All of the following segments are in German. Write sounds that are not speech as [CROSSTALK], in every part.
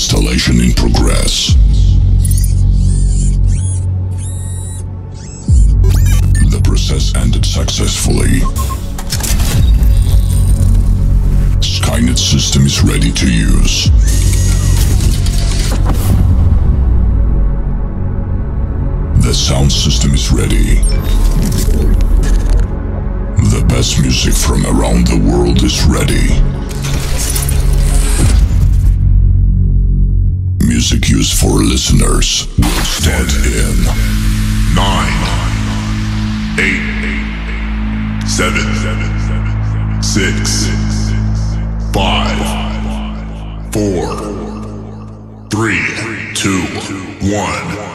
Installation in progress. The process ended successfully. Skynet system is ready to use. The sound system is ready. The best music from around the world is ready. music used for listeners will start in 9, 8, 7, 6, 5, 4, 3, 2, 1.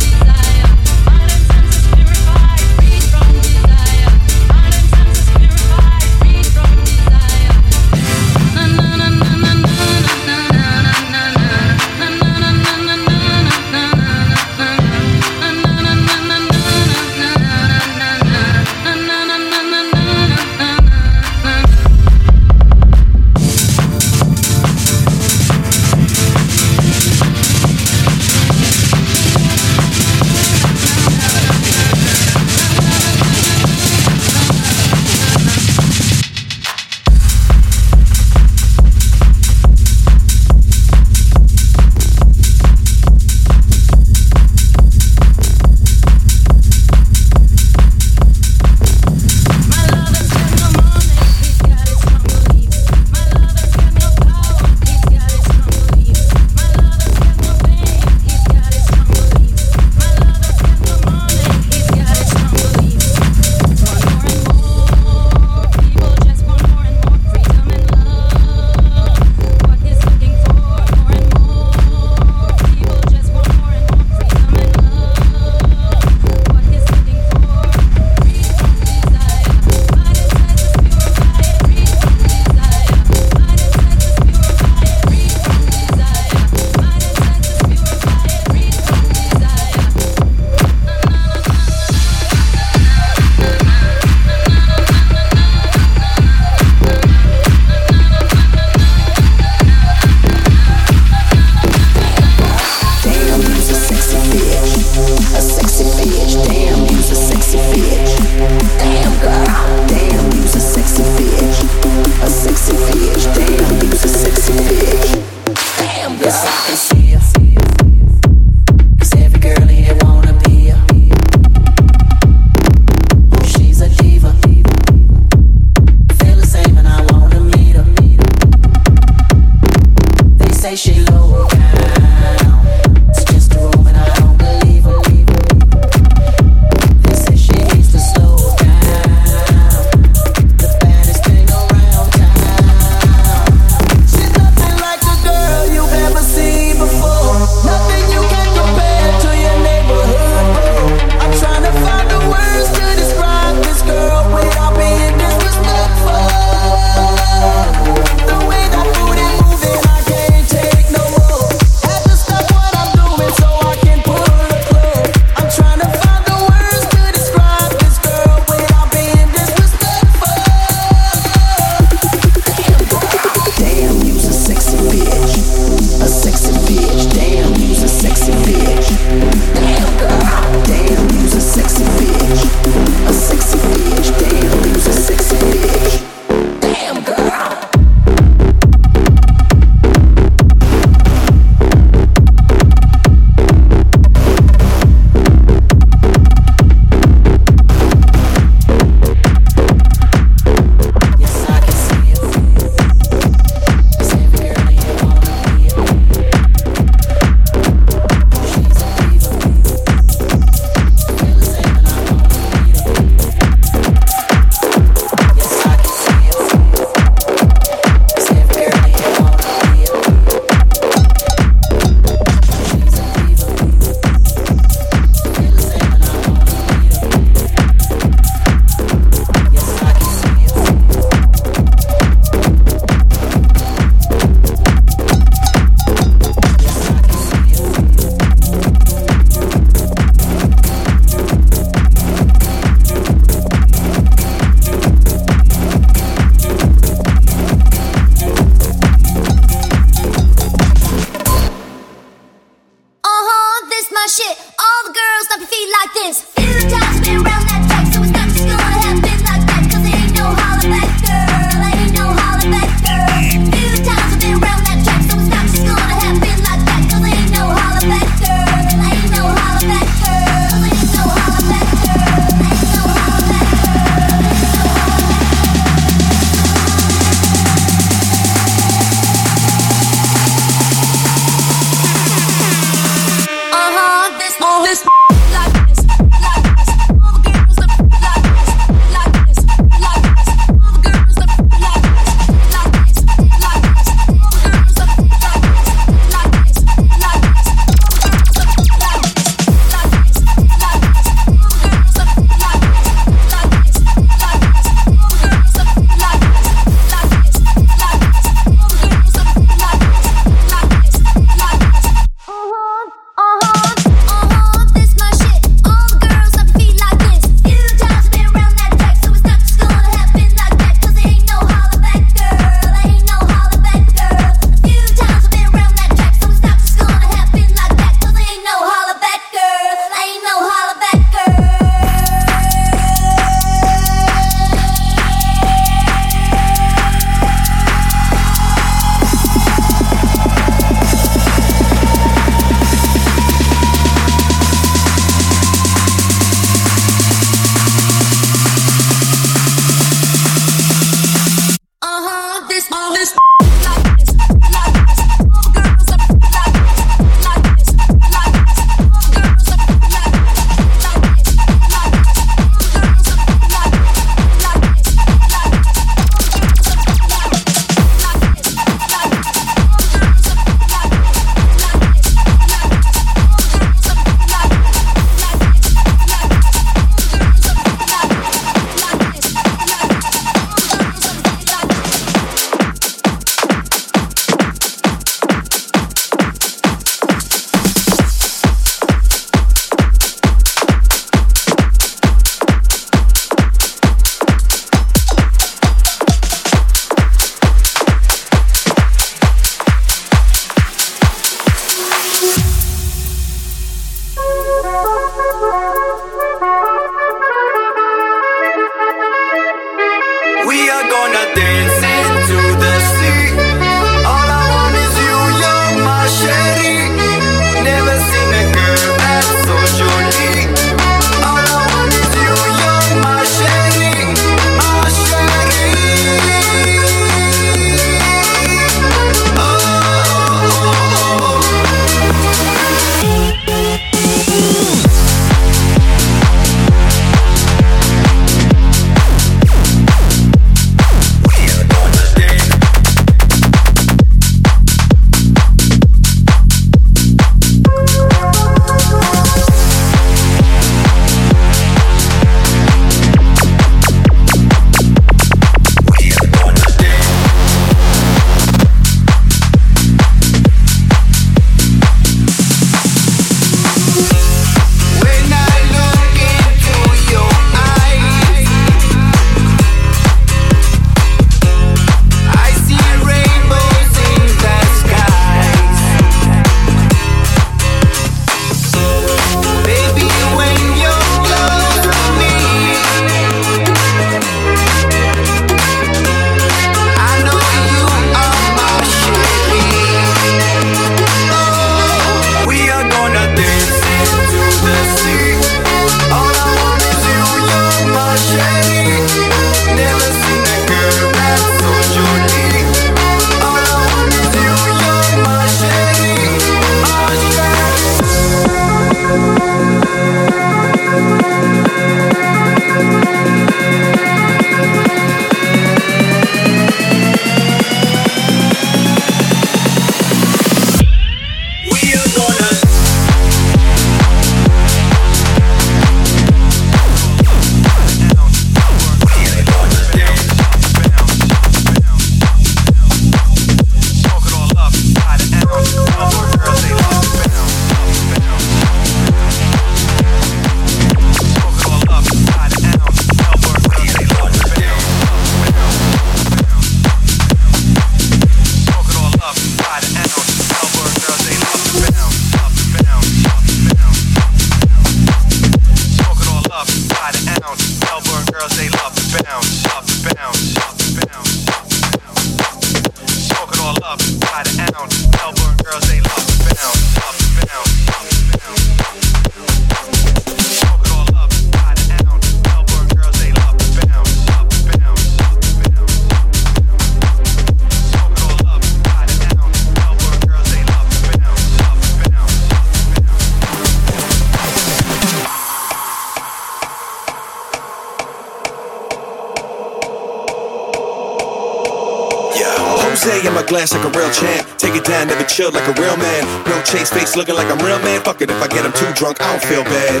Looking like I'm real man. Fuck it if I get him too drunk, I don't feel bad.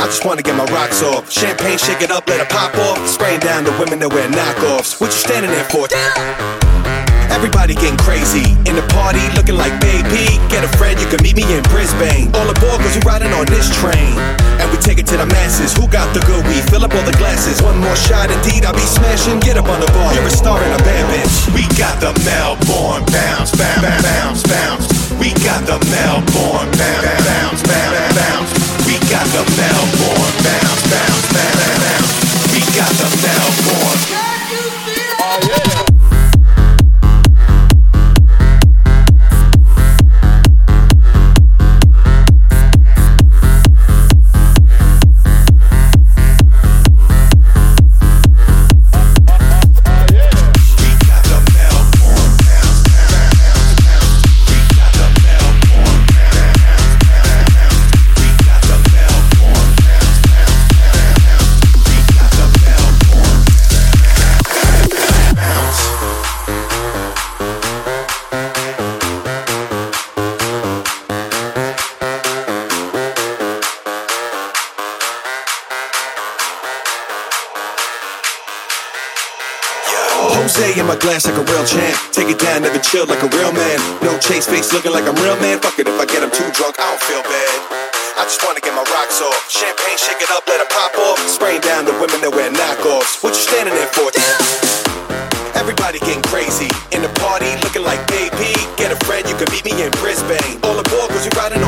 I just wanna get my rocks off. Champagne, shake it up, let it pop off. Spraying down the women that wear knockoffs. What you standing there for? Everybody getting crazy in the party, looking like baby. Get a friend, you can meet me in Brisbane. All aboard, cause we riding on this train. And we take it to the masses. Who got the good weed? Fill up all the glasses. One more shot, indeed, I'll be smashing. Get up on the bar. You're a star in a band, bitch. We got the Melbourne bounce, bounce, bounce, bounce, bounce. We got the Melbourne bounce, bounce, bounce, bounce. We got the Melbourne bounce, bounce, bounce, bounce. We got the Melbourne. Face looking like I'm real man. Fuck it if I get him too drunk, I don't feel bad. I just wanna get my rocks off. Champagne, shake it up, let it pop off. Spraying down the women that wear knockoffs. What you standing there for? Everybody getting crazy in the party, looking like baby. Get a friend, you can meet me in Brisbane. All aboard, cause we riding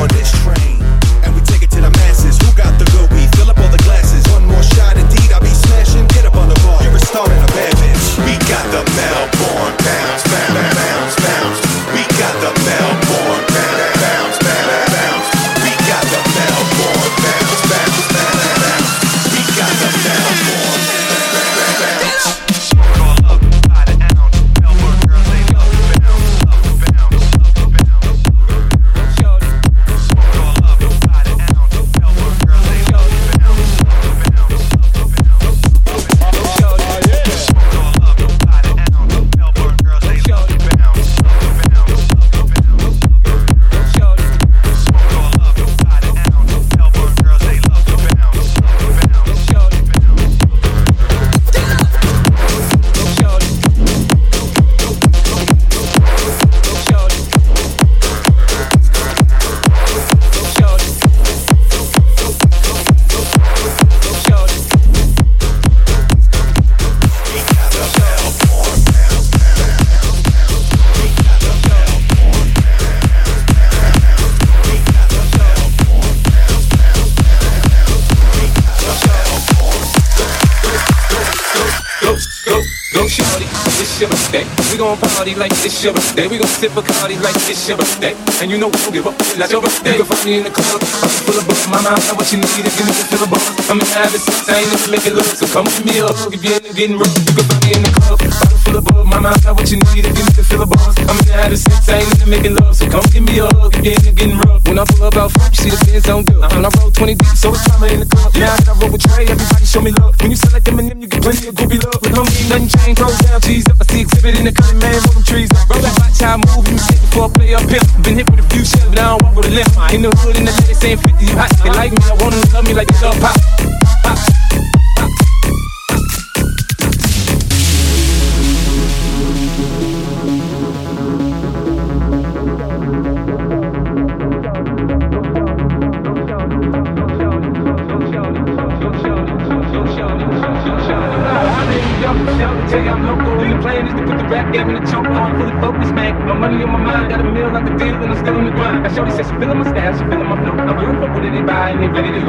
like it's your birthday. We gon' sip a party like it's your birthday. And you know we don't give up like your birthday. You can find me in the club, I'm full of books. My mind know what you need if you need to fill a bar. I'm in having sex, I ain't into making love. So come give me hug if you're into getting rough. You can find me in the club, full of books. My mind know what you need if you need to fill a bar. I'm in having sex, I ain't making love. So come give me a hug if you're into getting rough. When I pull up out front, you see the Benz on good. When I roll 20 deep, so it's drama in the club. Now that I roll with Trey, everybody show me love. When you sell like Eminem, you get plenty of groovy love. With homie, nothing changed, roll down, cheese up. I see exhibit in the cutting, man, roll them trees. Roll that watch how I move, you shit before I play up pimp. Been hit with a few shots, but I don't walk with a limp. In the hood, in the lady saying 50, you hot. They like me, I want them to love me like love pop. Pop.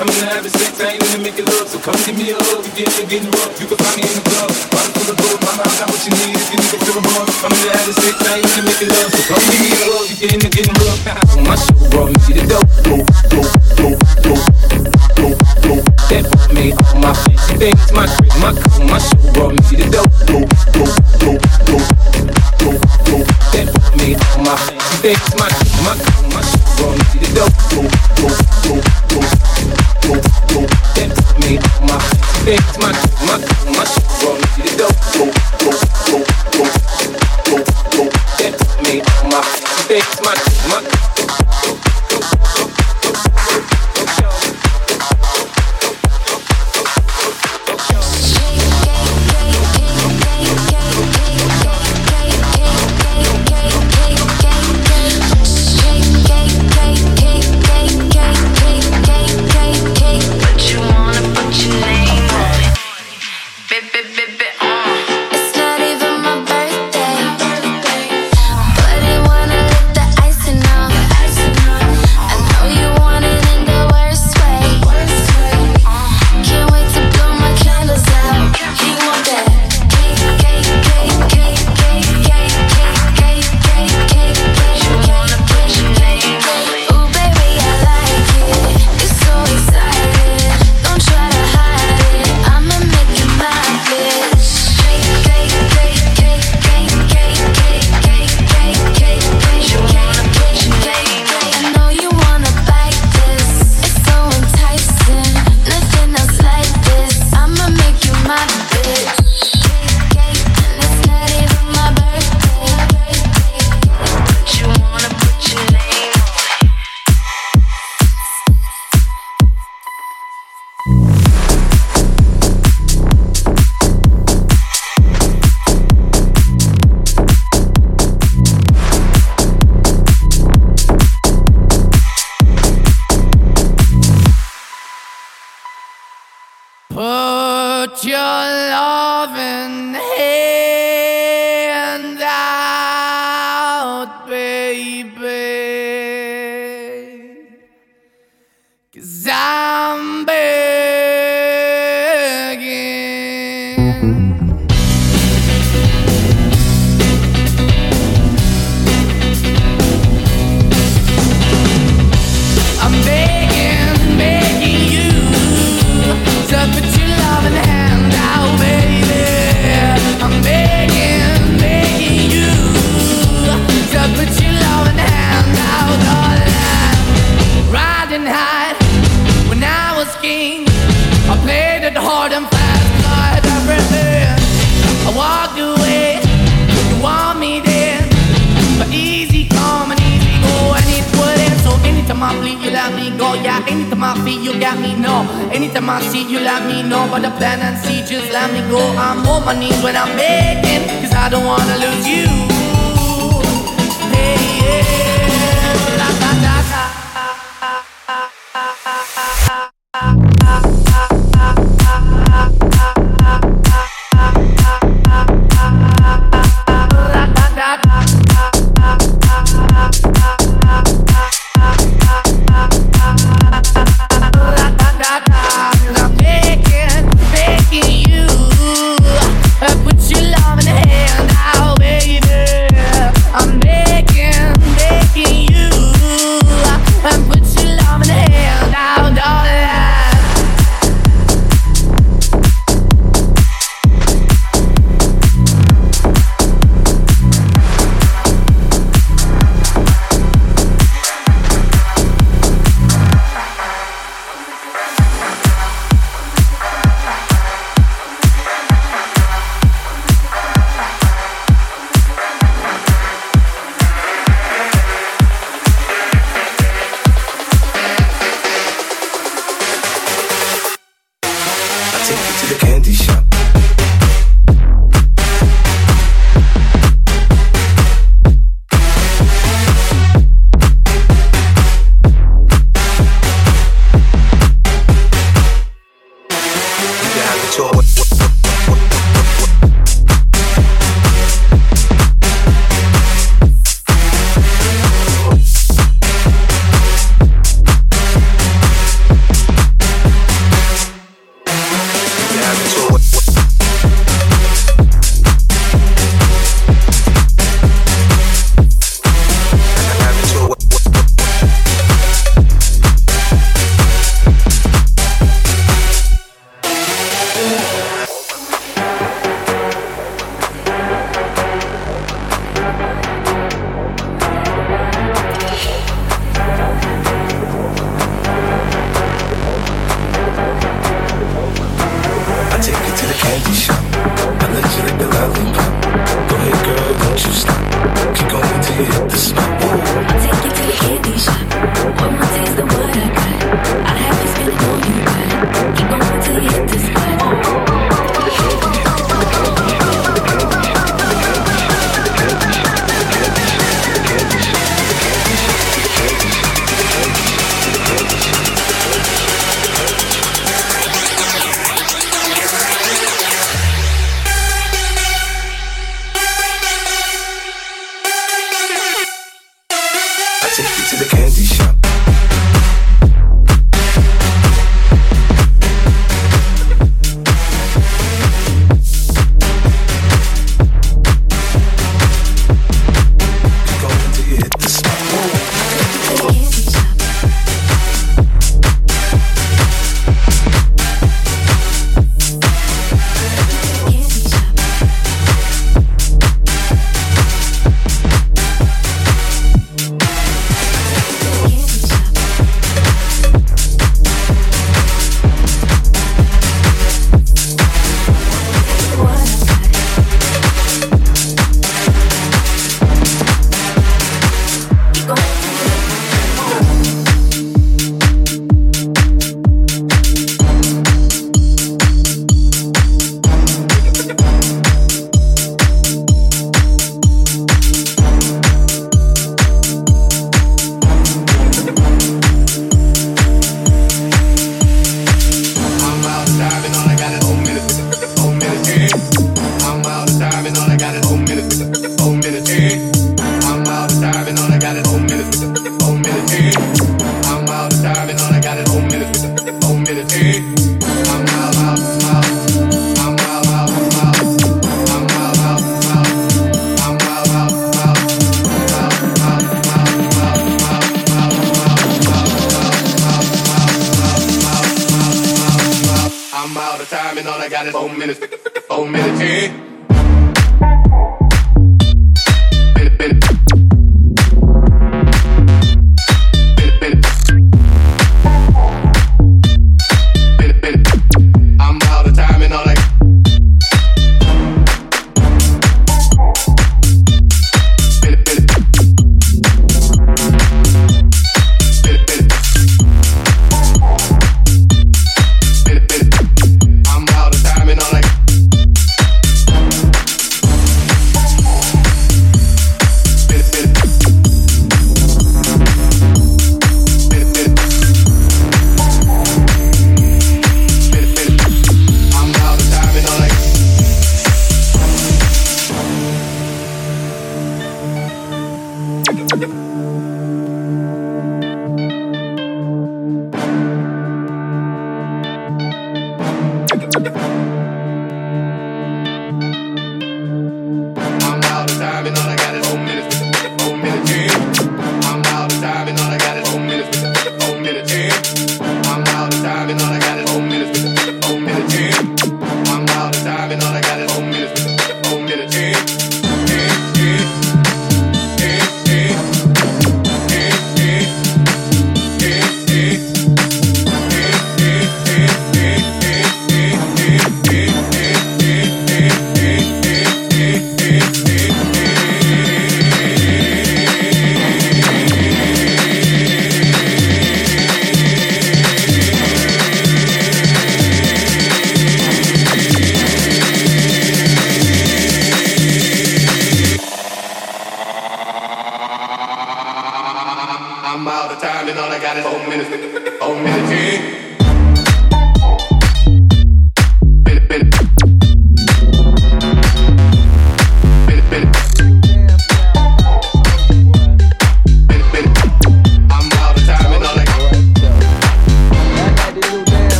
I'm in the having sex, I ain't in the making love. So come give me a hug if you're getting rough. You can find me in the club. Bottle full of bug, my mind got what you need if you need to fill a buzz. I'm in the having sex, I ain't in the making love. So come give me a hug in the getting rough. my show brought me the dope. Go, go, go, go, go, go. That brought me all my fancy things, my crib, my car, my show brought me the dope. Go, go, go, go, go, go. That brought me all my fancy things, my crib, my car, my show brought me the dope. Go, go, go, go ain't on my ain't my my my.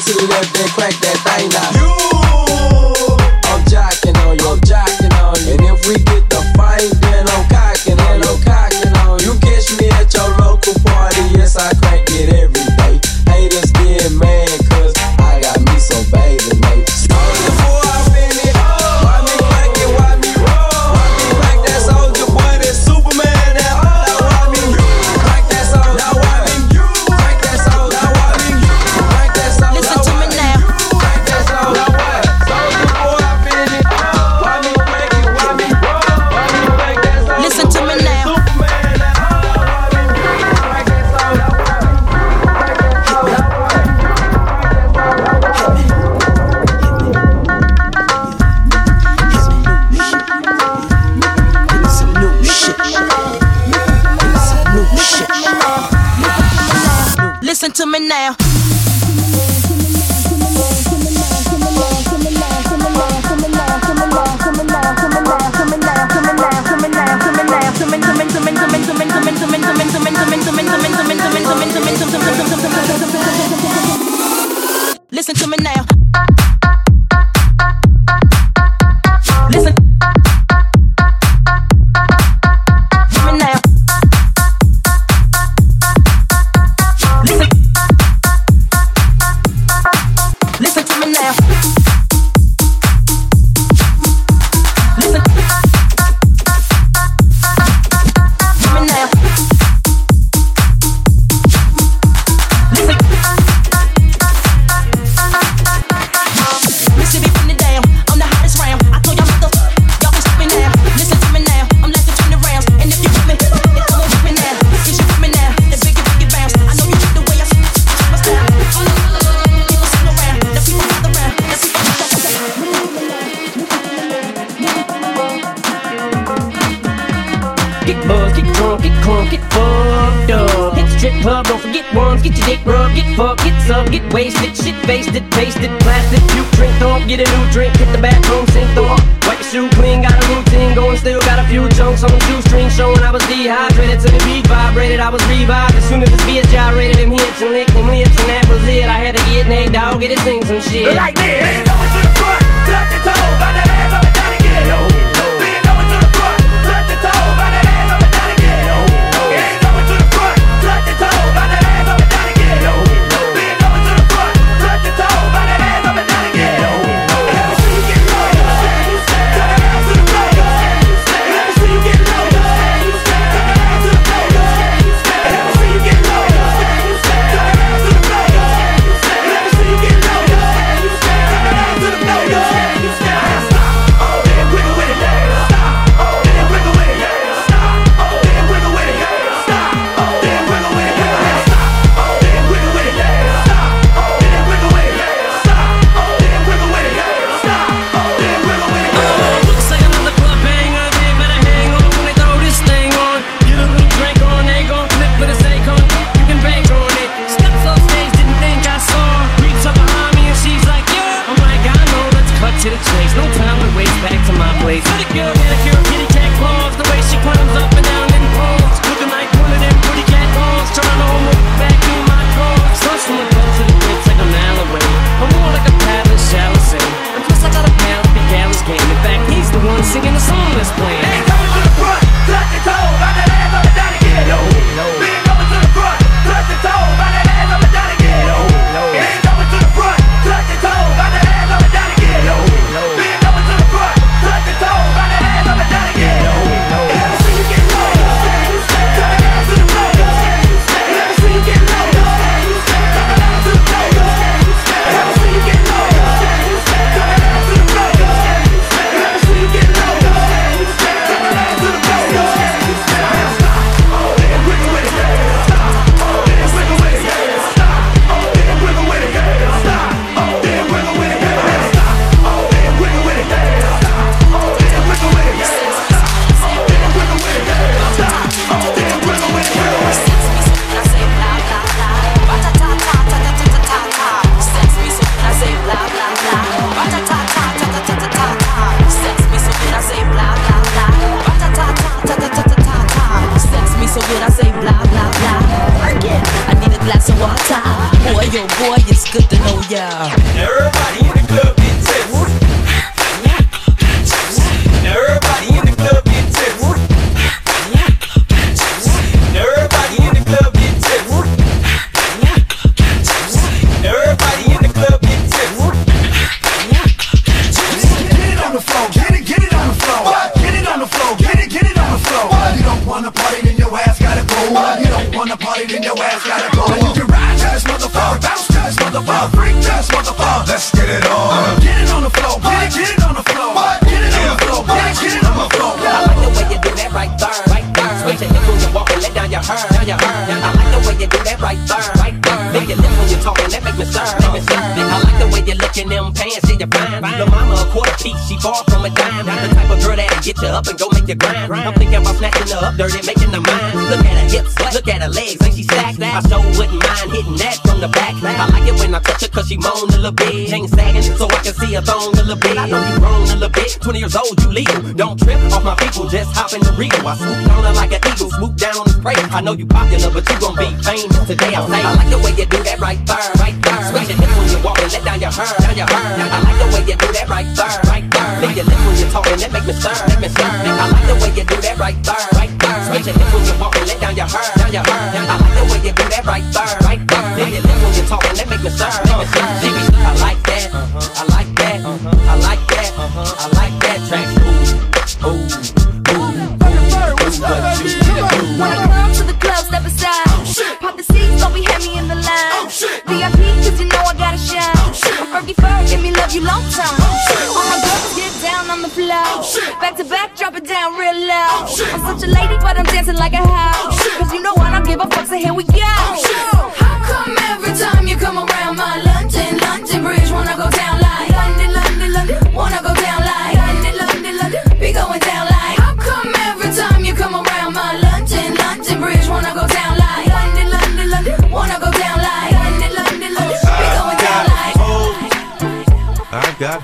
to every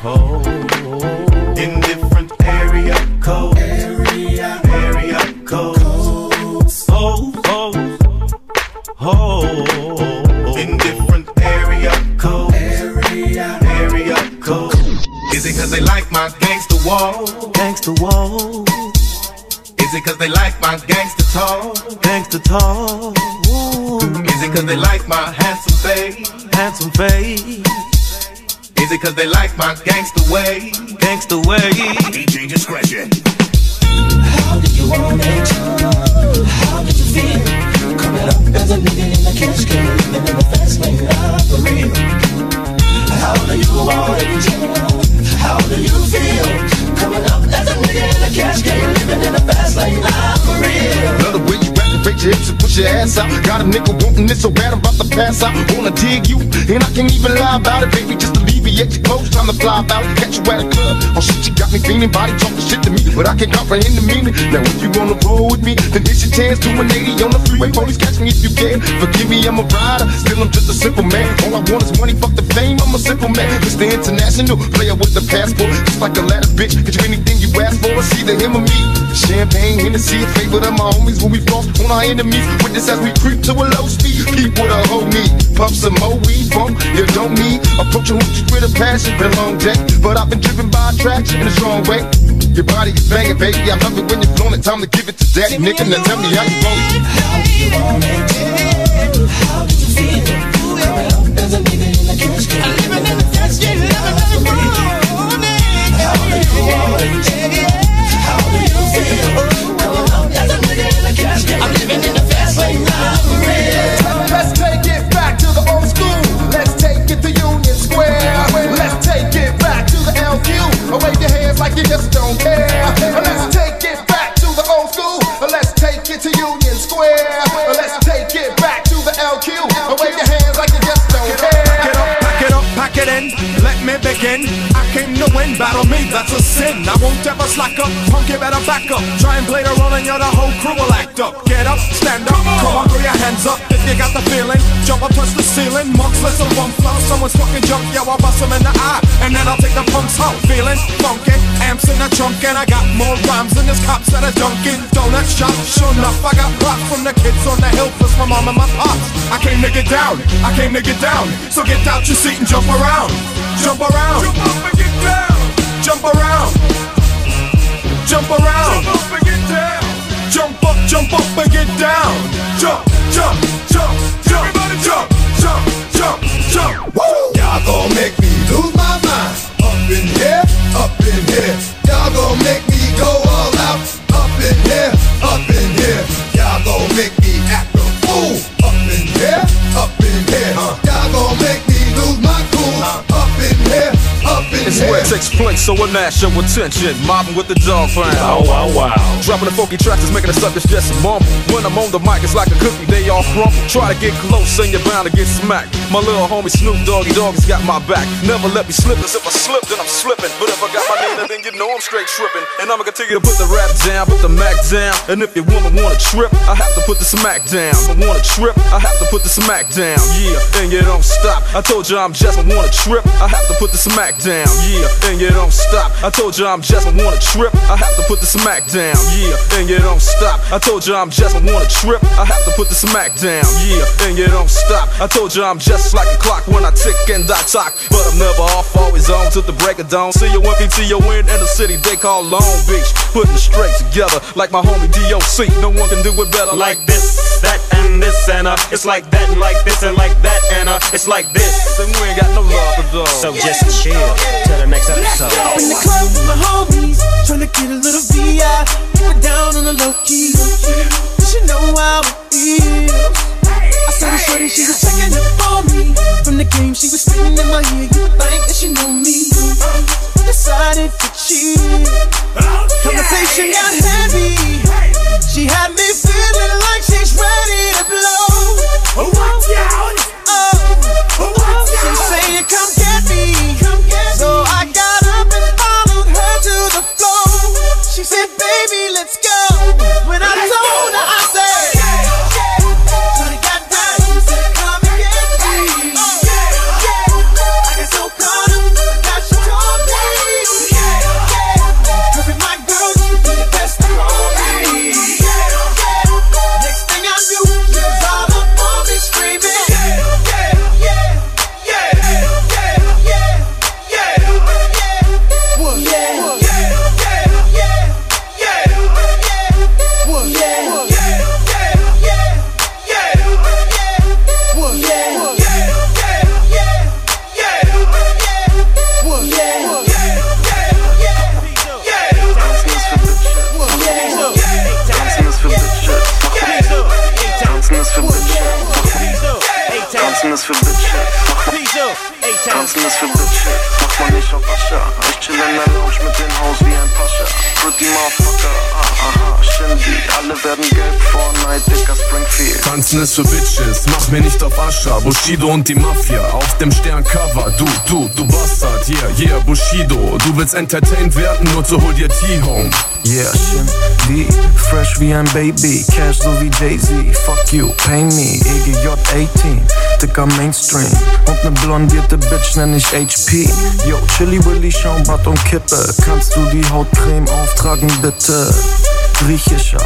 hole. Edge your clothes, time to fly out catch you at a club. Oh shit, you got me feeling body talking shit to me, but I can't comprehend the meaning. Now if you wanna roll with me, then this your chance to a lady on the freeway. Police catch me if you can. Forgive me, I'm a rider, still I'm just a simple man. All I want is money, fuck the fame. I'm a simple man, just the international player with the passport, just like a ladder bitch. Get you anything you ask for, it's either him or me. Champagne, in the Hennessy, favorite of my homies when we cross on our enemies. Witness as we creep to a low speed. Keep what a hold me puff some more weed from you don't need approaching hoochies with a passion. Been a long day, but I've been driven by attraction in a strong way. Your body is banging, baby. I love it when you're flowing. It. Time to give it to daddy, nigga. Now tell me how you want it. How you want it? How do you feel? Do. There's a in the. Living in the cash How do you want it? How do you feel? I'm living in the fast lane. I'm real. it's like you just don't care. Let's take it back to the old school. Let's take it to Union Square. Let's take it back to the LQ. Wave your hands like you just don't care. Pack it up, pack it up, pack it in. Let me begin. I came to win, battle me, that's a sin. I won't ever slack up, punk, you better back up. Try and play the role and you're the whole crew will act up. Get up, stand up, come on, throw your hands up you got the feeling. Jump up, touch the ceiling. Monks, let's a bump flow. Someone's fucking junk, yo, I'll bust him in the eye. And then I'll take the punks out. Feeling funky, amps in the trunk, and I got more rhymes than this cops at a Dunkin' Donut shop. Sure enough, I got props from the kids on the hill, plus my mom and my pops. I came to get down, I came to get down. So get out your seat and jump around. Jump around. Jump up and get down. Jump around. Jump around. Jump up and get down. Jump up, jump up and get down. Jump, jump, jump, jump, Everybody jump, jump, jump, jump. Woo! Y'all gon' make me lose my mind. Up in here, up in here. Y'all gon' make me where it takes place, so a national attention. Mobbing with the dog pound. Wow, wow, wow. Dropping the funky tracks is making the suckers just mumble. When I'm on the mic, it's like a cookie, they all crumble. Try to get close, and you're bound to get smacked. My little homie Snoop Doggy Dogg has got my back. Never let me slip, as if I slip, then I'm slipping. But if I got my Nina, then you know I'm straight tripping. And I'ma continue to put the rap down, put the Mac down. And if your woman wanna trip, I have to put the smack down. If I wanna trip, I have to put the smack down. Yeah, and you don't stop. I told you I'm just I wanna trip, I have to put the smack down. Yeah, and you don't stop. I told you I'm just I wanna trip, I have to put the smack down. Yeah, and you don't stop. I told you I'm just I wanna trip, I have to put the smack down. Yeah, and you don't stop. I told you I'm just like a clock when I tick and I talk. But I'm never off, always on till the break of dawn. See you when PTO in the city they call Long Beach. Putting straight together like my homie DOC. No one can do it better like, this, that, and this, and uh, it's like that, and like this, and like that, and uh, it's like this. Then we ain't got no love for dogs. So just chill the next episode. Up in the club with my homies, tryna get a little VI. Keep it down on the low key. You know how it feels. I saw the shorty, she was checking up on me. From the game, she was spitting in my ear. You would think that she know me. Decided to cheat. Conversation got heavy. She had me feeling like she's ready to blow. Watch out! Oh, oh she's saying, "Come get me." When I Tanzen ist für Bitches. Mach mal nicht auf Ascha. Ich chill in der Lounge mit den Haus wie ein Pascha. Pretty Motherfucker. Ah, aha, Shindy. Alle werden gelb. Fortnite, dicker Springfield. Tanzen ist für Bitches, mach mir nicht auf Ascha. Bushido und die Mafia auf dem Sterncover. Du, du, du Bastard, yeah, yeah, Bushido. Du willst entertained werden, nur zu hol dir T-Home. Yeah, Shindy. Fresh wie ein Baby. Cash so wie Jay-Z. Fuck you, pay me. EGJ 18. Dicker Mainstream. Und ne blondierte Bitch nenn ich HP. Yo, Chili Willy, Schaumbad und Kippe. Kannst du die Hautcreme auftragen, bitte? Griechischer.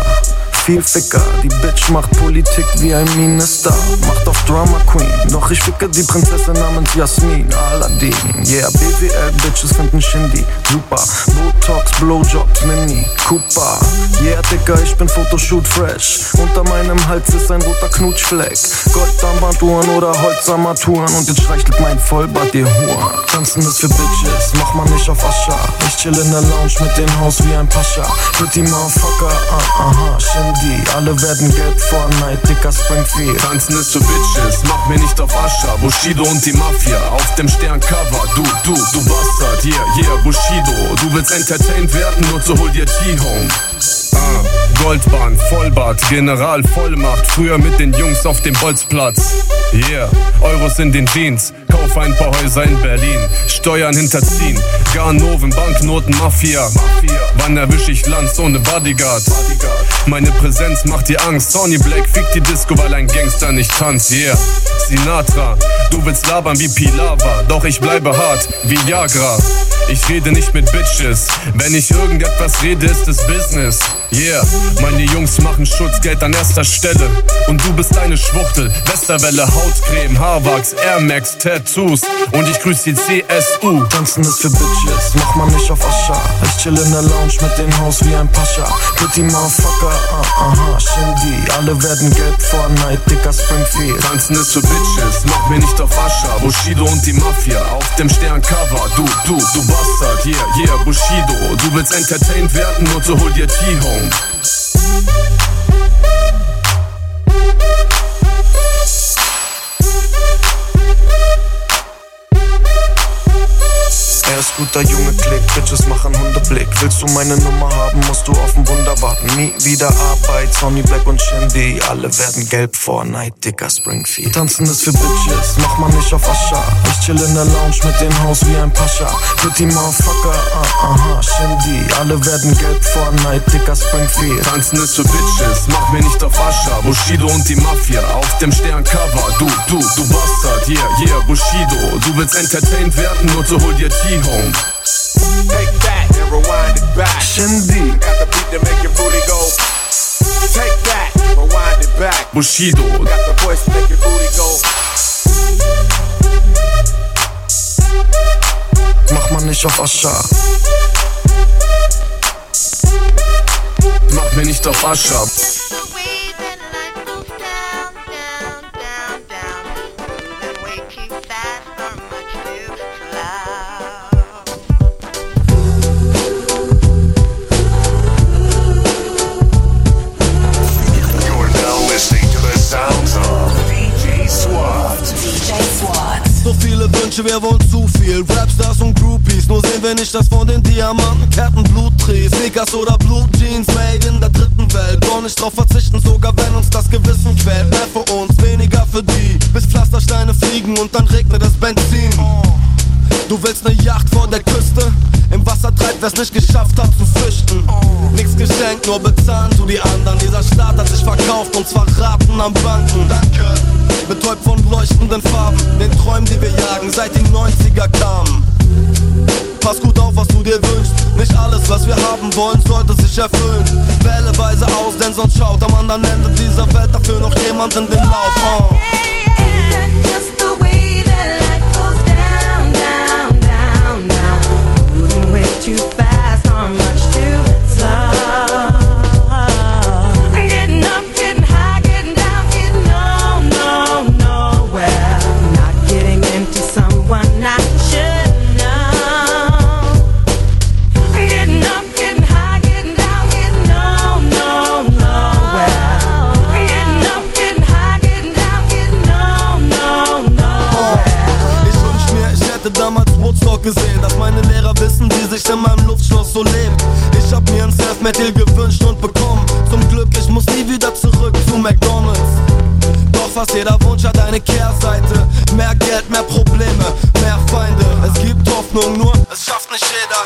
Viel Ficker, die Bitch macht Politik wie ein Minister. Macht auf Drama Queen, doch ich ficke die Prinzessin namens Jasmin Aladdin. Yeah, BWL Bitches finden Shindy, super. Botox, Blowjobs, Mini, Cooper. Yeah, Dicker, ich bin Photoshoot fresh. Unter meinem Hals ist ein roter Knutschfleck. Goldarmbanduhren oder Holzarmaturen und jetzt streichelt mein Vollbart ihr Huren. Tanzen ist für Bitches, mach mal nicht auf Ascha. Ich chill in der Lounge mit dem Haus wie ein Pascha. Pretty Motherfucker, ah, aha, Shindy. Alle werden gelb, Fortnite, dicker Springfield. Tanzen ist für Bitches, mach mir nicht auf Ascha. Bushido und die Mafia auf dem Sterncover. Du, du, du Bastard, yeah, yeah, Bushido. Du willst entertained werden, nur zu hol dir T-Home. Ah, Goldbahn, Vollbart, General Vollmacht. Früher mit den Jungs auf dem Bolzplatz. Yeah, Euros in den Jeans. Kauf ein paar Häuser in Berlin. Steuern hinterziehen. Garnoven, Banknoten, Mafia. Wann erwisch ich Lanz ohne Bodyguard? Meine Präsenz macht dir Angst. Sony Black fickt die Disco, weil ein Gangster nicht tanzt. Yeah, Sinatra, du willst labern wie Pilava, doch ich bleibe hart wie Viagra. Ich rede nicht mit Bitches. Wenn ich irgendetwas rede, ist es Business. Yeah, meine Jungs machen Schutzgeld an erster Stelle. Und du bist eine Schwuchtel. Westerwelle, Hautcreme, Haarwachs, Air Max, Tattoos. Und ich grüße die CSU. Tanzen ist für Bitches, mach mal nicht auf Ascha. Ich chill in der Lounge mit dem Haus wie ein Pascha. Pretty Motherfucker, ah, aha, Shindy. Alle werden gelb vor Night, dicker Springfield. Tanzen ist für Bitches, mach mir nicht auf Ascha. Bushido und die Mafia auf dem Sterncover. Du, du, du Bastard, yeah, yeah, Bushido. Du willst entertained werden und so hol dir T-Home. home. Er ist guter Junge, Klick, Bitches machen Hundeblick. Willst du meine Nummer haben, musst du auf ein Wunder warten. Nie wieder Arbeit, Sonny Black und Shindy. Alle werden gelb vor Night, dicker Springfield. Tanzen ist für Bitches, mach mal nicht auf Ascha. Ich chill in der Lounge mit dem Haus wie ein Pascha. Pretty Motherfucker, ah, aha, Shindy. Alle werden gelb vor Night, dicker Springfield. Tanzen ist für Bitches, mach mir nicht auf Ascha. Bushido und die Mafia auf dem Sterncover. Du, du, du Bastard, yeah, yeah, Bushido. Du willst entertained werden und so hol dir T-Home. Take that and rewind it back. Shindy. Got the beat to make your booty go. Take that, rewind it back. Bushido. Got the voice to make your booty go. Mach mal nicht auf Ascha. Mach mir nicht auf Ascha. Viele Wünsche, wir wollen zu viel. Rapstars und Groupies, nur sehen wir nicht das von den Diamanten, Ketten, Bluttrees, Sneakers oder Blutjeans, made in der dritten Welt. Wollen nicht drauf verzichten, sogar wenn uns das Gewissen quält. Mehr für uns, weniger für die. Bis Pflastersteine fliegen und dann regnet es Benzin. Du willst ne Yacht vor der Küste? Im Wasser treibt, wer's nicht geschafft hat zu flüchten. Nix geschenkt, nur bezahlen tu die anderen. Dieser Staat hat sich verkauft und zwar Raten am Banken. Danke. Betäubt von leuchtenden Farben, den Träumen, die wir jagen, seit die 90er kamen. Pass gut auf, was du dir wünschst. Nicht alles, was wir haben wollen, sollte sich erfüllen. Wähle weise aus, denn sonst schaut am anderen Ende dieser Welt dafür noch jemand in den Lauf. Oh. Sich in meinem Luftschloss so lebt. Ich hab mir ein Self-Made gewünscht und bekommen. Zum Glück, ich muss nie wieder zurück zu McDonalds. Doch fast jeder Wunsch hat eine Kehrseite. Mehr Geld, mehr Probleme, mehr Feinde. Es gibt Hoffnung, nur es schafft nicht jeder.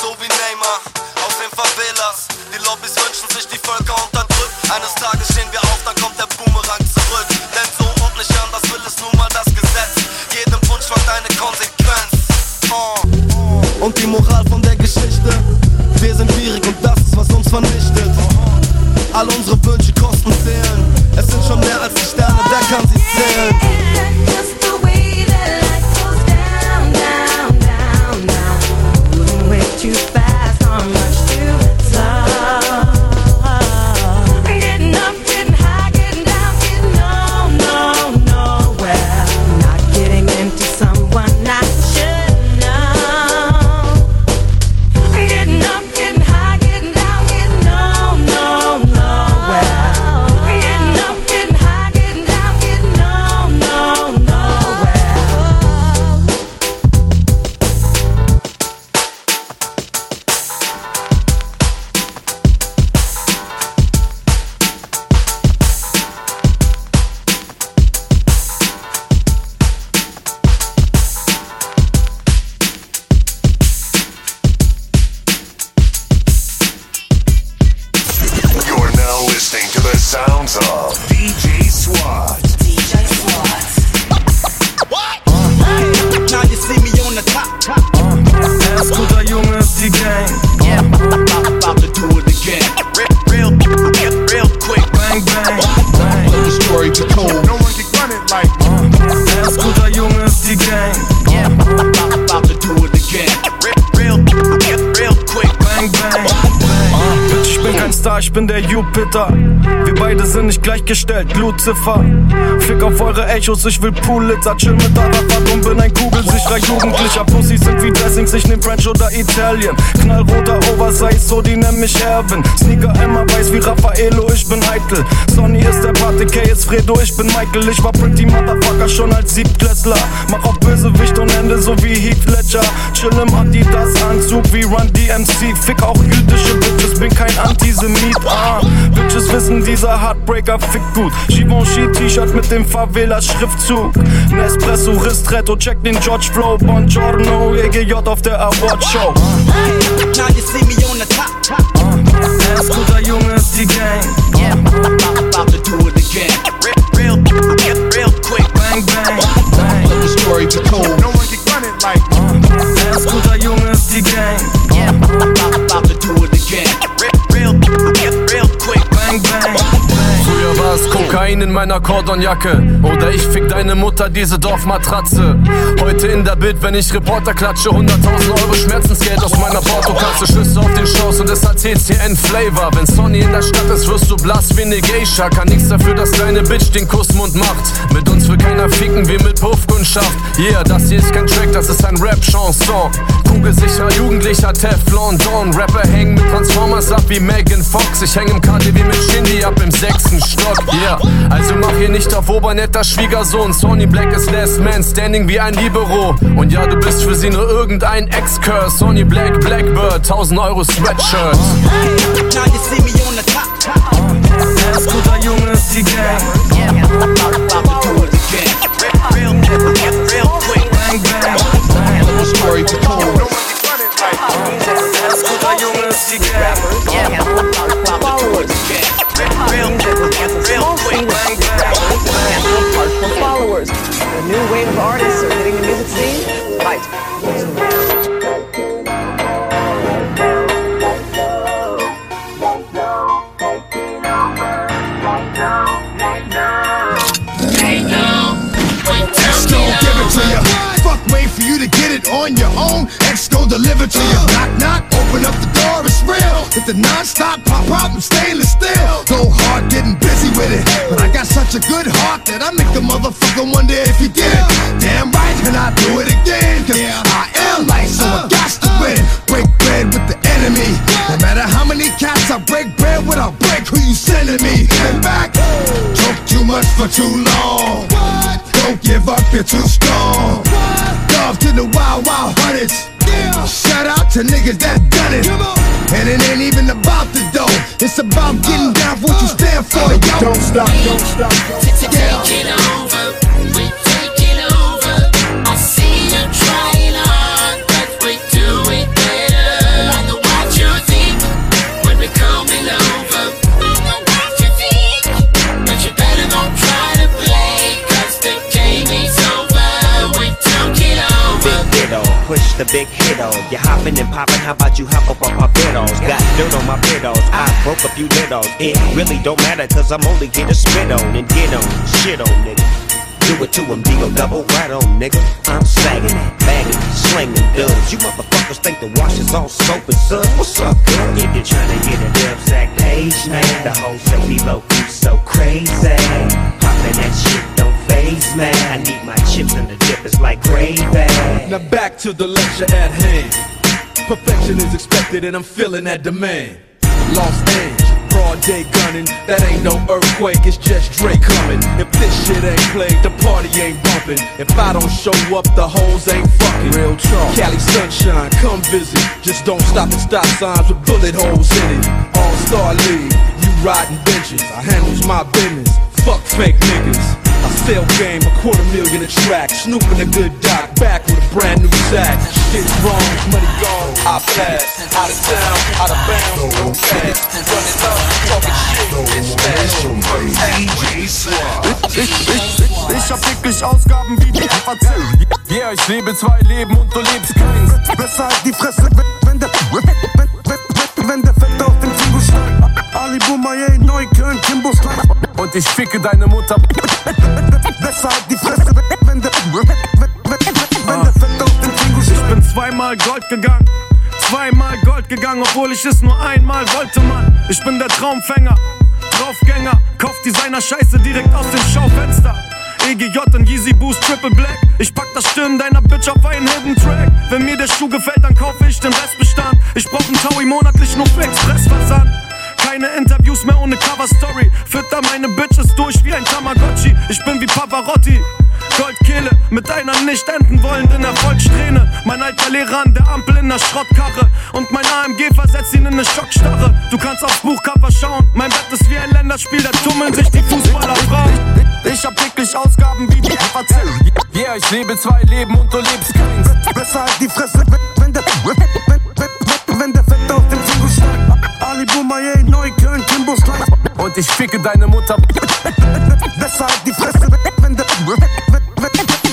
So wie Neymar aus den Favelas. Die Lobbys Und die Moral von der Geschichte: Wir sind gierig und das ist, was uns vernichtet. All unsere Wünsche kosten zählen. Es sind schon mehr als die Sterne, wer kann sie zählen? Gleichgestellt, Lucifer. Auf Echos, ich will Pulitzer. Chill mit Arafat und bin ein kugelsicherer Jugendlicher. Pussys sind wie Dressings, ich nehm French oder Italien. Knallroter Oversize, so die nennen mich Erwin. Sneaker Emma weiß wie Raffaello, ich bin eitel. Sonny ist der Pate, K ist Fredo, ich bin Michael. Ich war Pretty Motherfucker schon als Siebtklässler. Mach auch Bösewicht und Ende so wie Heath Ledger. Chill im Adidas-Anzug wie Run DMC. Fick auch jüdische Bitches, bin kein Antisemit. Ah, Bitches wissen, dieser Heartbreaker fickt gut. Givenchy T-Shirt mit dem Favela-Schriftzug. Nespresso, Ristretto, check den George Flow. Buongiorno, EGJ auf der Award Show. Now you see me on the top. Erst guter Junge ist die Gang. Yeah, about to do it again. Real, real, real quick. Bang, bang. Let the story be told. Kokain in meiner Cordonjacke. Oder ich fick deine Mutter, diese Dorfmatratze. Heute in der Bild, wenn ich Reporter klatsche. 100.000 Euro Schmerzensgeld aus meiner Portokasse. Schüsse auf den Schoß und es hat TCN-Flavor. Wenn Sonny in der Stadt ist, wirst du blass wie ne Geisha. Kann nichts dafür, dass deine Bitch den Kussmund macht. Mit uns will keiner ficken, wie mit Puffkundschaft. Yeah, das hier ist kein Track, das ist ein Rap-Chanson. Kugelsicher, jugendlicher Teflon Don. Rapper hängen mit Transformers ab wie Megan Fox. Ich häng im KTW mit Shindy ab im sechsten Stock. Yeah, also mach hier nicht auf obernetter Schwiegersohn. Sony Black ist Last Man Standing wie ein Libero. Und ja, du bist für sie nur irgendein Ex-Curse. Sony Black, Blackbird, 1000 Euro Sweatshirt. Guter Junge ist die Gang. Bang, bang. Story like. Erst guter Junge ist die Gang. New wave of artists are hitting the music scene. Right. For you to get it on your own. Exco deliver to ya. Knock, knock, open up the door, it's real. With the non-stop pop out and stainless steel. Go hard, getting busy with it. But I got such a good heart that I make the motherfucker wonder if you did. Damn right, and I do it again. Cause I am light, so I got to win. Break bread with the enemy. No matter how many cats I break bread with, I'll break who you sending me. Hang back, talk too much for too long. Don't give up, you're too strong. Love to the wild, wild hunters. Shout out to niggas that done it. And it ain't even about the dough. It's about getting down for what you stand for, yo. Don't stop, don't stop, don't stop. Take it over, the big hit on. You hopping and popping, how about you hop up on my pedals? Got dirt on my pedals, I broke a few littles. It really don't matter, cause I'm only here to spit on and get on, shit on, nigga. Do it to him, D.O. double right on, nigga. I'm sagging it, bagging slinging dubs. You motherfuckers think the wash is all soap and suds. What's up, girl? If you're trying to get a dub sack page, man, the whole say me low, so crazy. Popping that shit don't phase, man. I need my chips and the dip is like gravy. Now back to the lecture at hand. Perfection is expected and I'm feeling that demand. Los Angeles, broad day gunning, that ain't no earthquake, it's just Drake coming. If this shit ain't played, the party ain't bumping. If I don't show up, the hoes ain't fucking. Real talk. Cali sunshine, come visit. Just don't stop at stop signs with bullet holes in it. All Star League, you riding benches. I handles my business. Fuck fake niggas. I sell game, a quarter million a track. Snoop and a good doc, back with a brand new sack. Shit's wrong, money gone, I pass. Out of town, out of bounds, no pass. Running up, talking shit, it's fast. Swat. Ich, ich, ich hab täglich Ausgaben wie die FAZ. Yeah, ich lebe zwei Leben und du lebst keins. Besser halt die Fresse, wenn, der, wenn, wenn, wenn, wenn der Fett auf dem Figo steigt. Ali Boumaier, Neukölln, Kimbo Slime. Und ich ficke deine Mutter. Besser halt die Fresse, wenn, der, wenn, der Figo steigt. Ich bin zweimal Gold gegangen. Zweimal Gold gegangen, obwohl ich es nur einmal wollte, Mann. Ich bin der Traumfänger, Draufgänger, kauf Designer Scheiße direkt aus dem Schaufenster. EGJ und Yeezy Boost Triple Black. Ich pack das Stirn deiner Bitch auf einen Hidden Track. Wenn mir der Schuh gefällt, dann kaufe ich den Restbestand. Ich brauch einen Taui monatlich nur für Expressversand. Keine Interviews mehr ohne Cover Story. Fütter meine Bitches durch wie ein Tamagotchi. Ich bin wie Pavarotti. Goldkehle mit einer nicht enden wollenden Erfolgssträhne. Mein alter Lehrer an der Ampel in der Schrottkarre. Und mein AMG versetzt ihn in eine Schockstarre. Du kannst aufs Buchcover schauen. Mein Bett ist wie ein Länderspiel, da tummeln sich die Fußballerfrauen. Ich hab täglich Ausgaben wie die FAZ. Yeah, ich lebe zwei Leben und du lebst keins. Besser halt die Fresse, wenn, der, wenn, wenn, wenn, wenn der Fett auf dem Figo steigt. Ali Boumaier, Neukölln, Kimbo Slime. Und ich ficke deine Mutter. [LAUGHS] Besser halt die Fresse, wenn, der,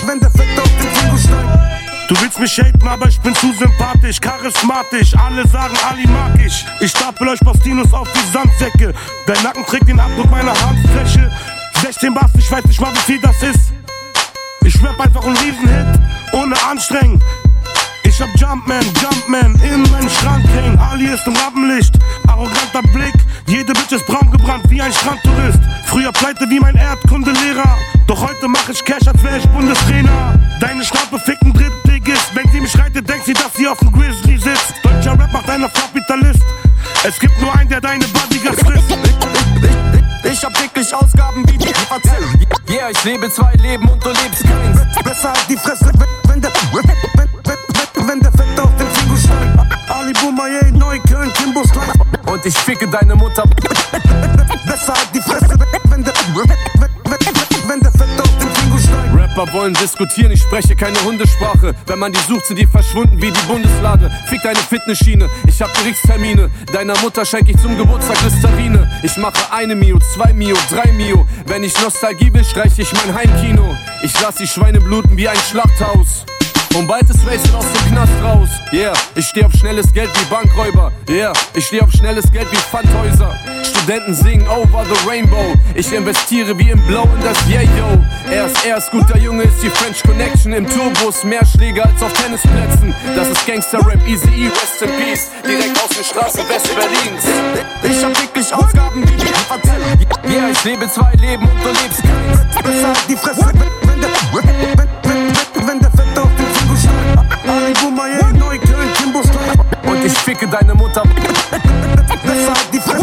wenn, der Fett auf dem Figo steigt. Du willst mich haten, aber ich bin zu sympathisch, charismatisch. Alle sagen, Ali mag ich. Ich stapel euch Bastinos auf die Sandsäcke. Der Nacken trägt den Abdruck meiner Handfläche. 16 Bass, ich weiß nicht mal, wie viel das ist. Ich rap einfach einen Riesenhit, ohne Anstrengen. Ich hab Jumpman, Jumpman in meinen Schrank hängen. Ali ist im Rampenlicht, arroganter Blick. Jede Bitch ist braun gebrannt wie ein Strandtourist. Früher pleite wie mein Erdkundelehrer. Doch heute mach ich Cash, als wär ich Bundestrainer. Deine Schnappe ficken Drittligist. Wenn sie mich reitet, denkt sie, dass sie auf dem Grizzly sitzt. Deutscher Rap macht einer Kapitalist. Es gibt nur einen, der deine Bodyguards frisst. Ich hab täglich Ausgaben wie die. Yeah, ich lebe zwei Leben und du lebst keins. Besser halt die Fresse, Und ich ficke deine Mutter. [LAUGHS] Besser halt die Fresse, wenn, der, wenn, der auf dem Figo steigt. Rapper wollen diskutieren, ich spreche keine Hundesprache. Wenn man die sucht, sind die verschwunden wie die Bundeslade. Fick deine Fitnessschiene, ich hab Gerichtstermine. Deiner Mutter schenk ich zum Geburtstag Listerine. Ich mache eine Mio, zwei Mio, drei Mio. Wenn ich Nostalgie will, streiche ich mein Heimkino. Ich lass die Schweine bluten wie ein Schlachthaus. Und bald ist Racing aus dem Knast raus. Yeah, ich steh auf schnelles Geld wie Bankräuber. Yeah, ich steh auf schnelles Geld wie Pfandhäuser. Studenten singen over the rainbow. Ich investiere wie im Blau in das Yeah Yo. Er ist erst guter Junge, ist die French Connection im Tourbus. Mehr Schläge als auf Tennisplätzen. Das ist Gangster-Rap, Easy E, Rest in Peace. Direkt aus den Straßen West-Berlins. Ich hab täglich Ausgaben wie die FAZ. Yeah, ich lebe zwei Leben und du lebst keins. Besser die Fresse, wenn, wenn Neukölln, Slime. Und ich ficke deine Mutter. [LAUGHS] Besser halt die Fresse,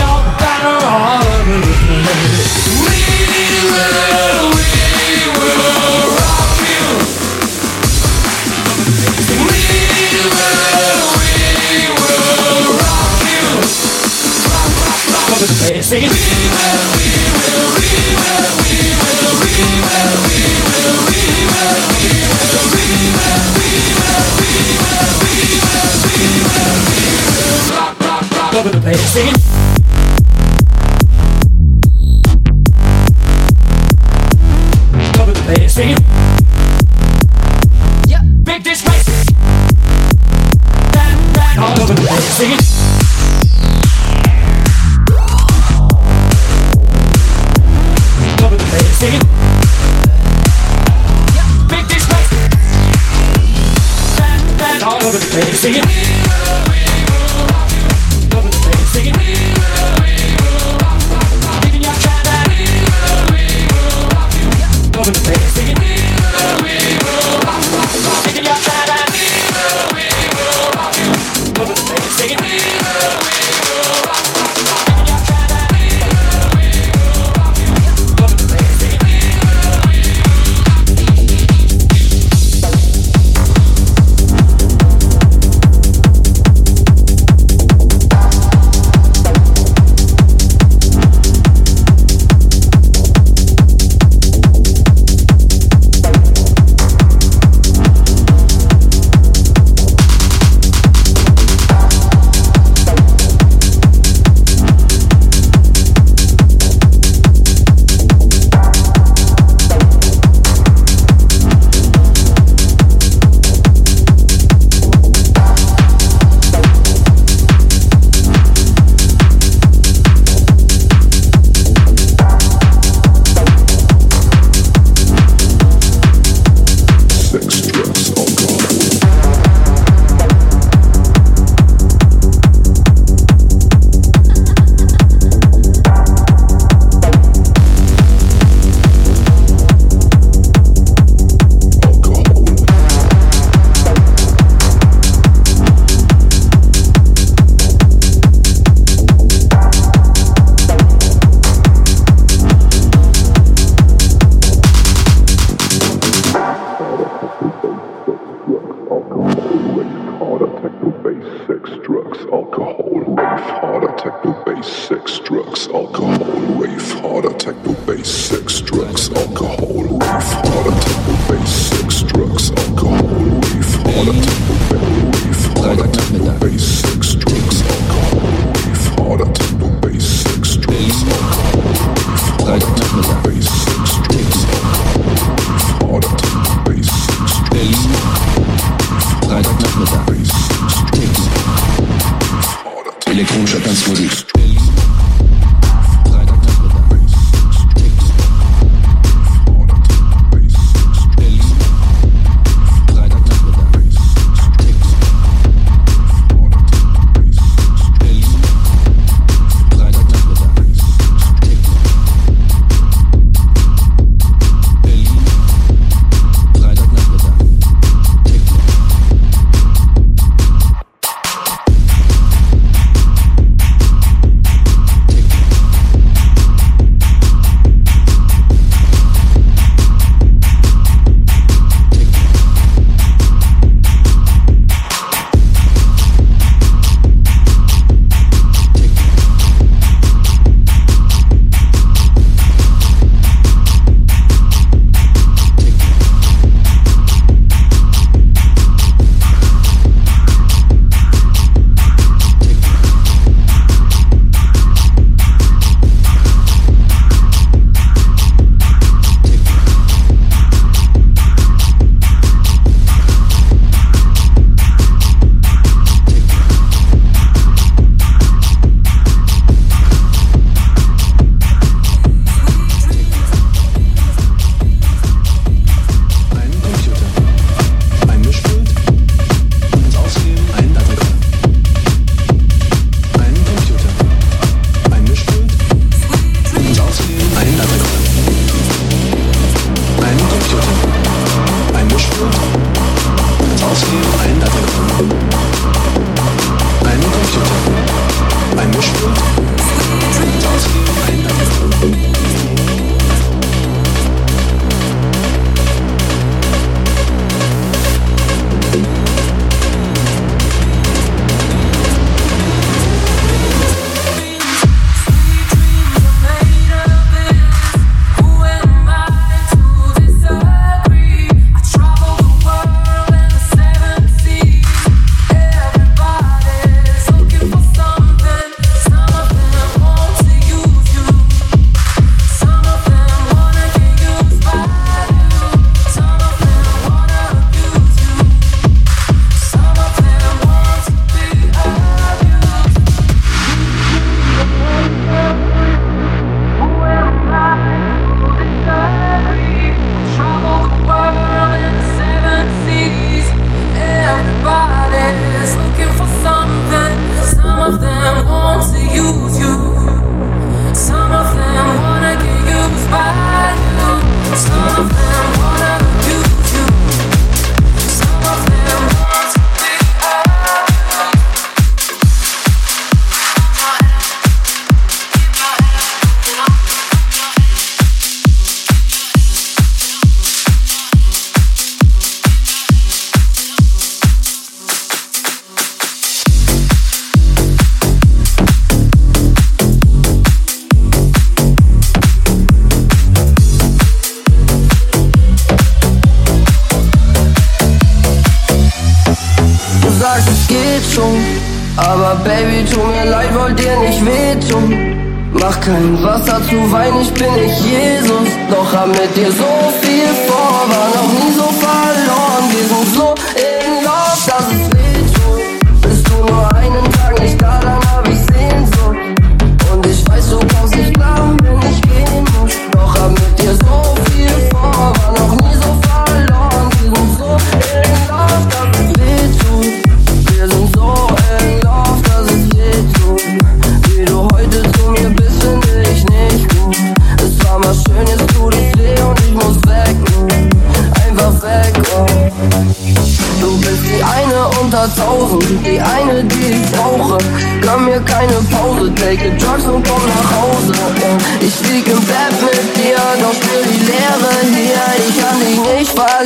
over the place. We will, we will rock you. We will, we will rock you. Rock, rock, rock over the place. We will, we will, we will, we will, we will, we will, we will, we will, we will, we will, we will, we will, we will, rock, rock, rock over the place. Say it.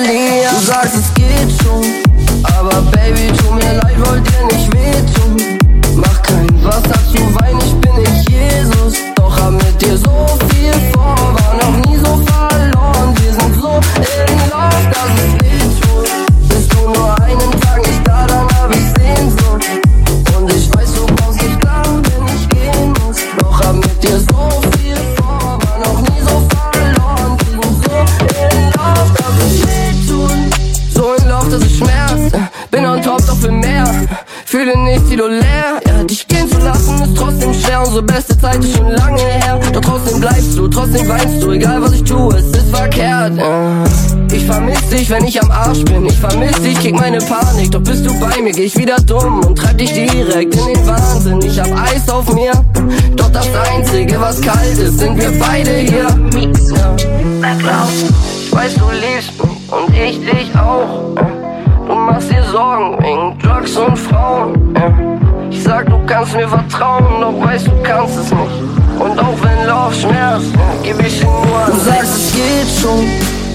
Leon. Du sagst es sag ich wieder dumm und treib dich direkt in den Wahnsinn. Ich hab Eis auf mir, doch das Einzige, was kalt ist, sind wir beide hier. Sag laut, ich weiß, du liebst mich und ich dich auch. Du machst dir Sorgen wegen Drugs und Frauen. Ich sag, du kannst mir vertrauen, doch weißt, du kannst es nicht. Und auch wenn Lauf schmerzt, geb ich dir nur an. Du sagst, es geht schon,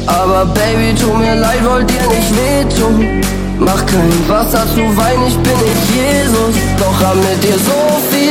aber Baby, tu mir leid, wollt dir nicht wehtun. Mach kein Wasser zu Wein, ich bin nicht Jesus, doch hab mit dir so viel.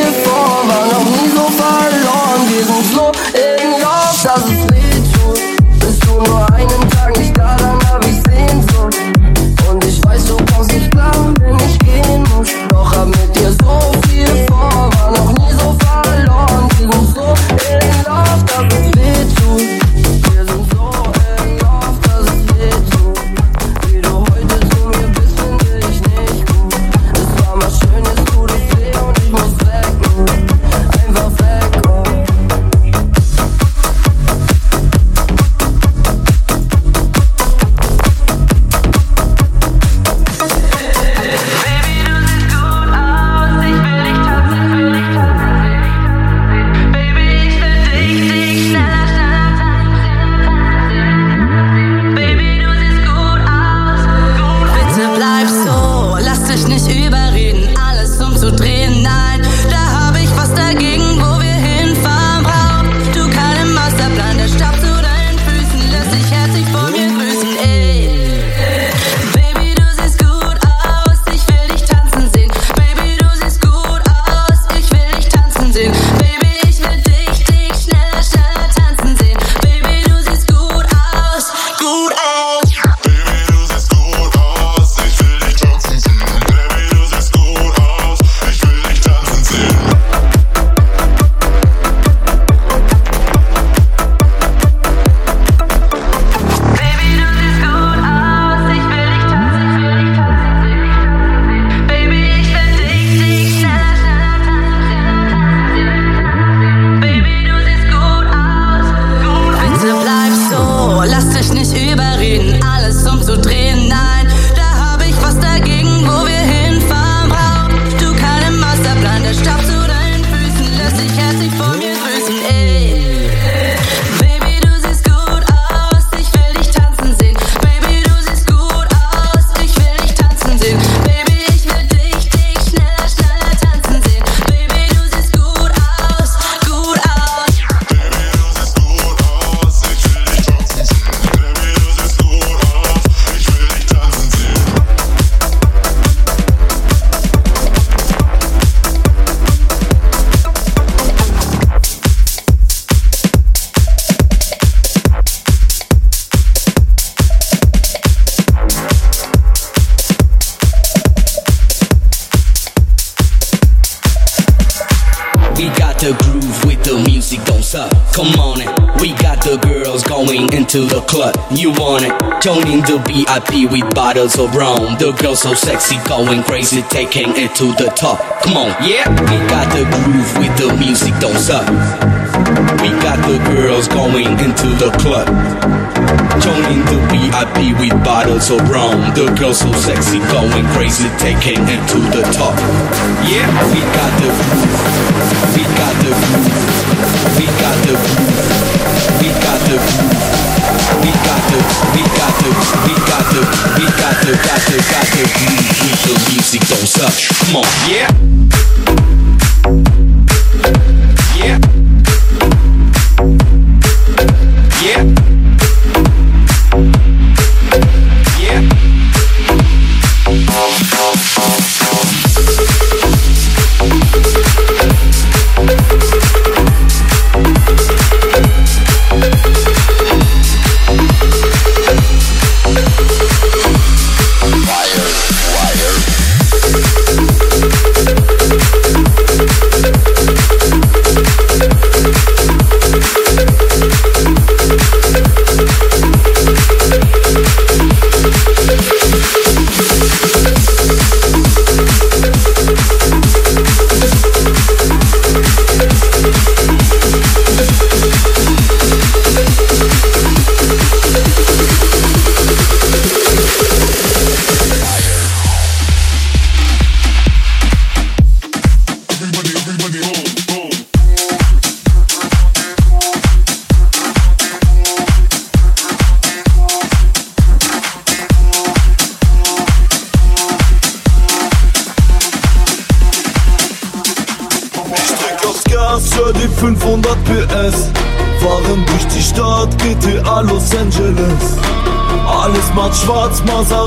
Club. You want it? Joining the VIP with bottles of rum. The girls so sexy, going crazy, taking it to the top. Come on, yeah. We got the groove with the music, don't suck. We got the girls going into the club. Joining the VIP with bottles of rum. The girls so sexy, going crazy, taking it to the top. Yeah, we got the groove. We got the groove. We got the groove. We got the groove to, we got to, we got to, we got to, got to, got to we with the music, don't stop. Come on, yeah. Yeah.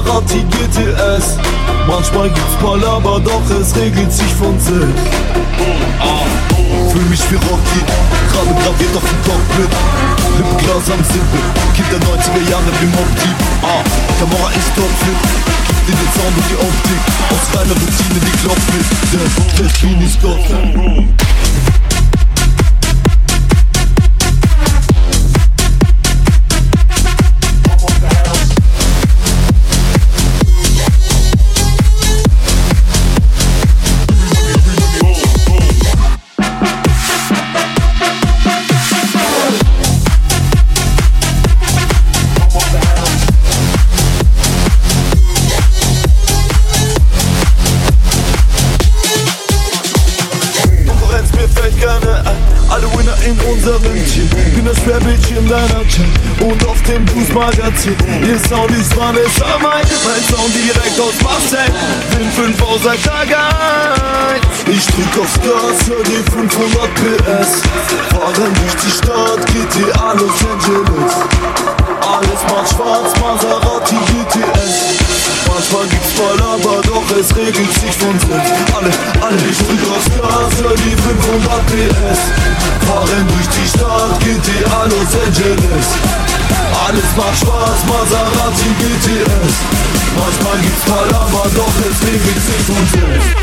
Maserati GTS. Manchmal gibt's Palaber, doch es regelt sich von selbst. Fühl mich wie Rocky, gerade graviert auf dem Cockpit. Lippenglas am Sippel, Kind der 90er Jahre wie Mob. Ah, Kamera ist topfit, gibt dir den Sound und die Optik. Aus reiner Routine, die klopft mit. Der, Spin ist Gott. Magazin. Ihr Sound ist Vanessa Mai, mein Sound direkt aus Marseille. Sind 5 aus seit Tag 1. Ich drück aufs Gas, hör die 500 PS. Fahren durch die Stadt, GTA Los Angeles. Alles macht schwarz, Maserati GTS. Manchmal gibt's Palaber, doch es regelt sich von selbst. Alle, alle, ich drück aufs Gas, hör die 500 PS. Fahren durch die Stadt, GTA Los Angeles. Alles macht Spaß, Maserati GTS. Manchmal gibt's Palaber, doch es regelt sich von selbst.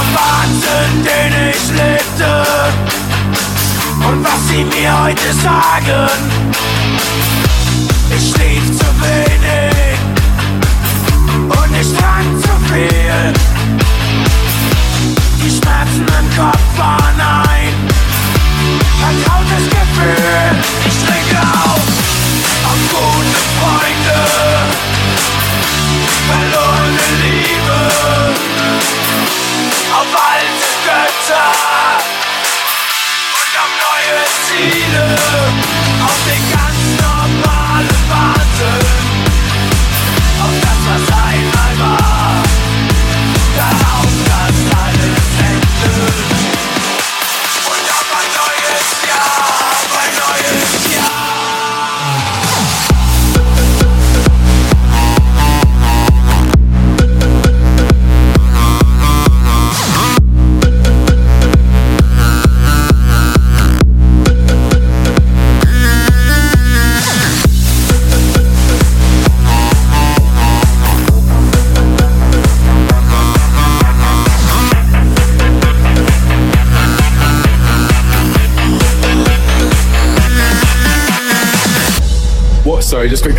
vom Wahnsinn, den ich lebte und was sie mir heute sagen. Ich schlief zu wenig.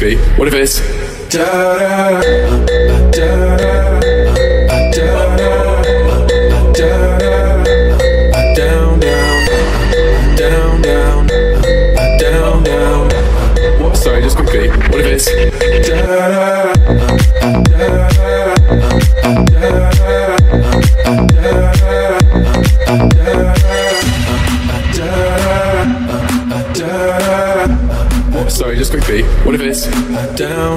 be. What if it's... Da-da-da. down.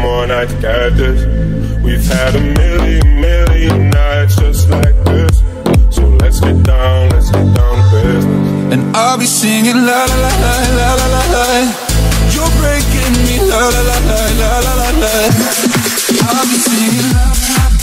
More on, I got this. We've had a million, million nights just like this. So let's get down, let's get down to business. And I'll be singing la la la la la la la la. You're breaking me la la la la la la la la. I'll be singing la la la.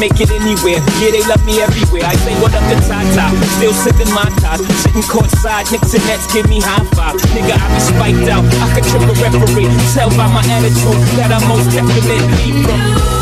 make it anywhere. Yeah, they love me everywhere. I say what up the Tata, still sipping my ties. Sitting courtside, Knicks and Nets give me high five. Nigga, I be spiked out, I could trip a referee. Tell by my attitude that I'm most definitely from.